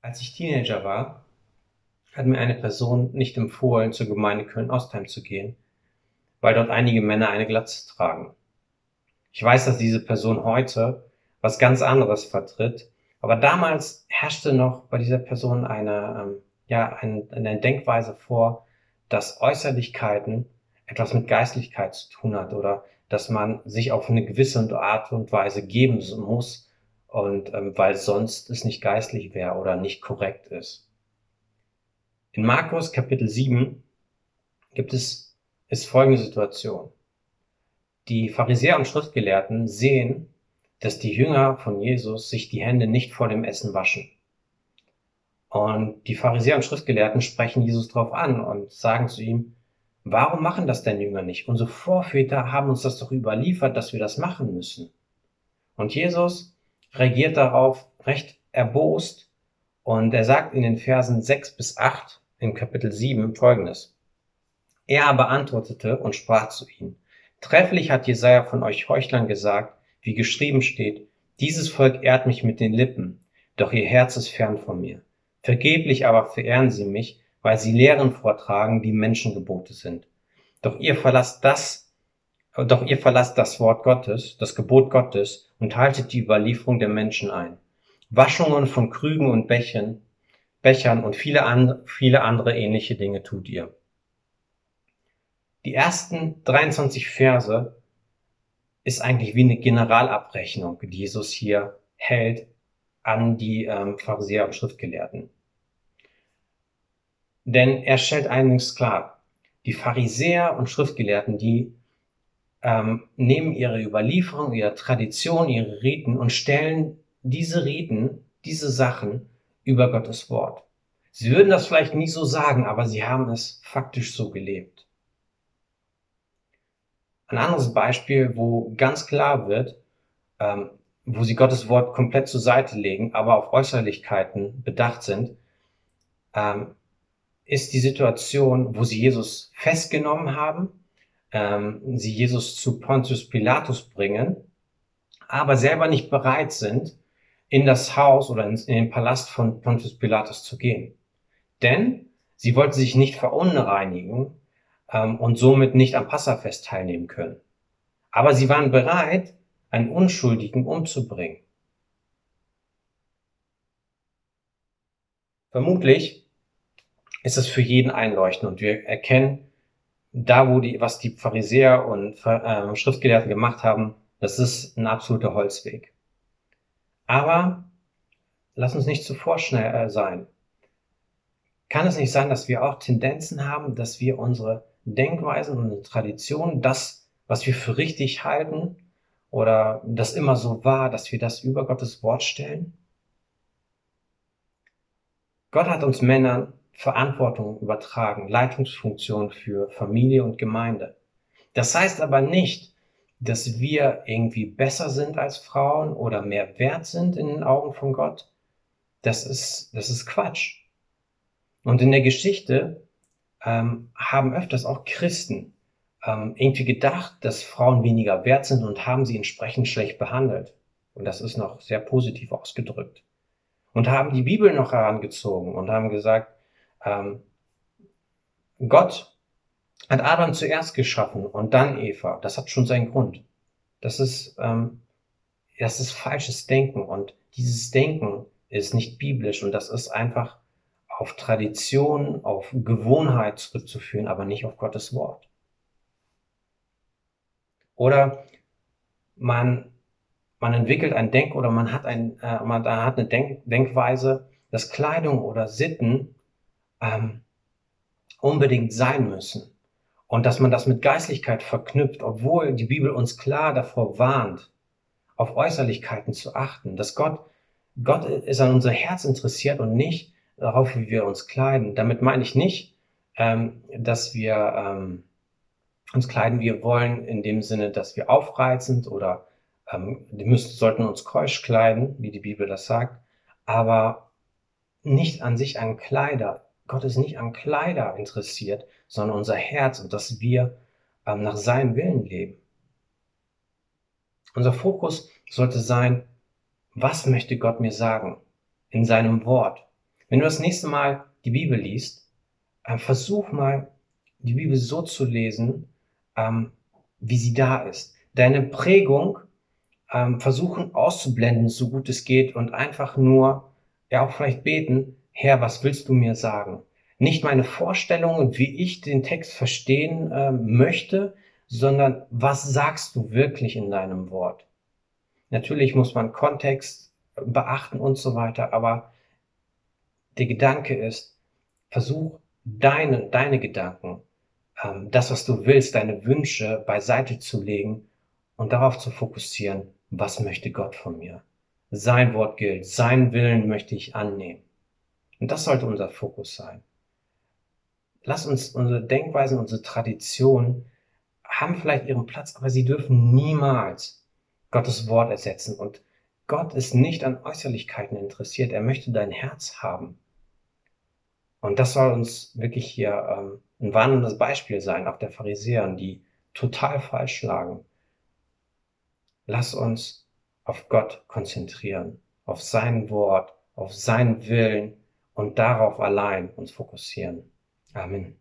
Als ich Teenager war, hat mir eine Person nicht empfohlen, zur Gemeinde Köln-Ostheim zu gehen, weil dort einige Männer eine Glatze tragen. Ich weiß, dass diese Person heute was ganz anderes vertritt, aber damals herrschte noch bei dieser Person eine, ähm, ja, eine, eine Denkweise vor, dass Äußerlichkeiten etwas mit Geistlichkeit zu tun hat oder dass man sich auf eine gewisse Art und Weise geben muss und ähm, weil sonst es nicht geistlich wäre oder nicht korrekt ist. In Markus Kapitel 7 gibt es ist folgende Situation. Die Pharisäer und Schriftgelehrten sehen, dass die Jünger von Jesus sich die Hände nicht vor dem Essen waschen. Und die Pharisäer und Schriftgelehrten sprechen Jesus darauf an und sagen zu ihm, warum machen das denn Jünger nicht? Unsere Vorväter haben uns das doch überliefert, dass wir das machen müssen. Und Jesus reagiert darauf recht erbost und er sagt in den Versen 6 bis 8 im Kapitel 7 folgendes. Er aber antwortete und sprach zu ihnen, trefflich hat Jesaja von euch Heuchlern gesagt, wie geschrieben steht, dieses Volk ehrt mich mit den Lippen, doch ihr Herz ist fern von mir. Vergeblich aber verehren sie mich, weil sie Lehren vortragen, die Menschengebote sind. Doch ihr verlasst das, doch ihr verlasst das Wort Gottes, das Gebot Gottes und haltet die Überlieferung der Menschen ein. Waschungen von Krügen und Bechern, Bechern und viele, andere, viele andere ähnliche Dinge tut ihr. Die ersten 23 Verse ist eigentlich wie eine Generalabrechnung, die Jesus hier hält an die ähm, Pharisäer und Schriftgelehrten. Denn er stellt einiges klar. Die Pharisäer und Schriftgelehrten, die ähm, nehmen ihre Überlieferung, ihre Tradition, ihre Riten und stellen diese Riten, diese Sachen über Gottes Wort. Sie würden das vielleicht nie so sagen, aber sie haben es faktisch so gelebt. Ein anderes Beispiel, wo ganz klar wird, ähm, wo sie Gottes Wort komplett zur Seite legen, aber auf Äußerlichkeiten bedacht sind, ähm, ist die Situation, wo sie Jesus festgenommen haben, ähm, sie Jesus zu Pontius Pilatus bringen, aber selber nicht bereit sind, in das Haus oder in, in den Palast von Pontius Pilatus zu gehen. Denn sie wollten sich nicht verunreinigen ähm, und somit nicht am Passafest teilnehmen können. Aber sie waren bereit, einen Unschuldigen umzubringen. Vermutlich ist es für jeden einleuchtend und wir erkennen, da wo die, was die Pharisäer und äh, Schriftgelehrten gemacht haben, das ist ein absoluter Holzweg. Aber lass uns nicht zu vorschnell äh, sein. Kann es nicht sein, dass wir auch Tendenzen haben, dass wir unsere Denkweisen und Traditionen, das, was wir für richtig halten oder das immer so war, dass wir das über Gottes Wort stellen? Gott hat uns Männern Verantwortung übertragen, Leitungsfunktion für Familie und Gemeinde. Das heißt aber nicht, dass wir irgendwie besser sind als Frauen oder mehr wert sind in den Augen von Gott. Das ist, das ist Quatsch. Und in der Geschichte ähm, haben öfters auch Christen ähm, irgendwie gedacht, dass Frauen weniger wert sind und haben sie entsprechend schlecht behandelt. Und das ist noch sehr positiv ausgedrückt. Und haben die Bibel noch herangezogen und haben gesagt, ähm, Gott hat Adam zuerst geschaffen und dann Eva. Das hat schon seinen Grund. Das ist, ähm, das ist falsches Denken und dieses Denken ist nicht biblisch und das ist einfach auf Tradition, auf Gewohnheit zurückzuführen, aber nicht auf Gottes Wort. Oder man, man entwickelt ein Denk- oder man hat, ein, äh, man hat eine Denk Denkweise, dass Kleidung oder Sitten ähm, unbedingt sein müssen. Und dass man das mit Geistlichkeit verknüpft, obwohl die Bibel uns klar davor warnt, auf Äußerlichkeiten zu achten, dass Gott, Gott ist an unser Herz interessiert und nicht darauf, wie wir uns kleiden. Damit meine ich nicht, ähm, dass wir ähm, uns kleiden, wir wollen, in dem Sinne, dass wir aufreizend oder ähm, die müssen, sollten uns keusch kleiden, wie die Bibel das sagt, aber nicht an sich an Kleider. Gott ist nicht an Kleider interessiert, sondern unser Herz und dass wir ähm, nach seinem Willen leben. Unser Fokus sollte sein, was möchte Gott mir sagen in seinem Wort? Wenn du das nächste Mal die Bibel liest, äh, versuch mal, die Bibel so zu lesen, ähm, wie sie da ist. Deine Prägung ähm, versuchen auszublenden, so gut es geht, und einfach nur, ja auch vielleicht beten, Herr, was willst du mir sagen? Nicht meine Vorstellungen, wie ich den Text verstehen äh, möchte, sondern was sagst du wirklich in deinem Wort? Natürlich muss man Kontext beachten und so weiter, aber der Gedanke ist, versuch deine, deine Gedanken, ähm, das, was du willst, deine Wünsche beiseite zu legen und darauf zu fokussieren, was möchte Gott von mir? Sein Wort gilt, sein Willen möchte ich annehmen. Und das sollte unser Fokus sein. Lass uns unsere Denkweisen, unsere Traditionen haben vielleicht ihren Platz, aber sie dürfen niemals Gottes Wort ersetzen. Und Gott ist nicht an Äußerlichkeiten interessiert. Er möchte dein Herz haben. Und das soll uns wirklich hier ähm, ein warnendes Beispiel sein, auch der Pharisäern, die total falsch schlagen. Lass uns auf Gott konzentrieren, auf sein Wort, auf seinen Willen und darauf allein uns fokussieren. Amen.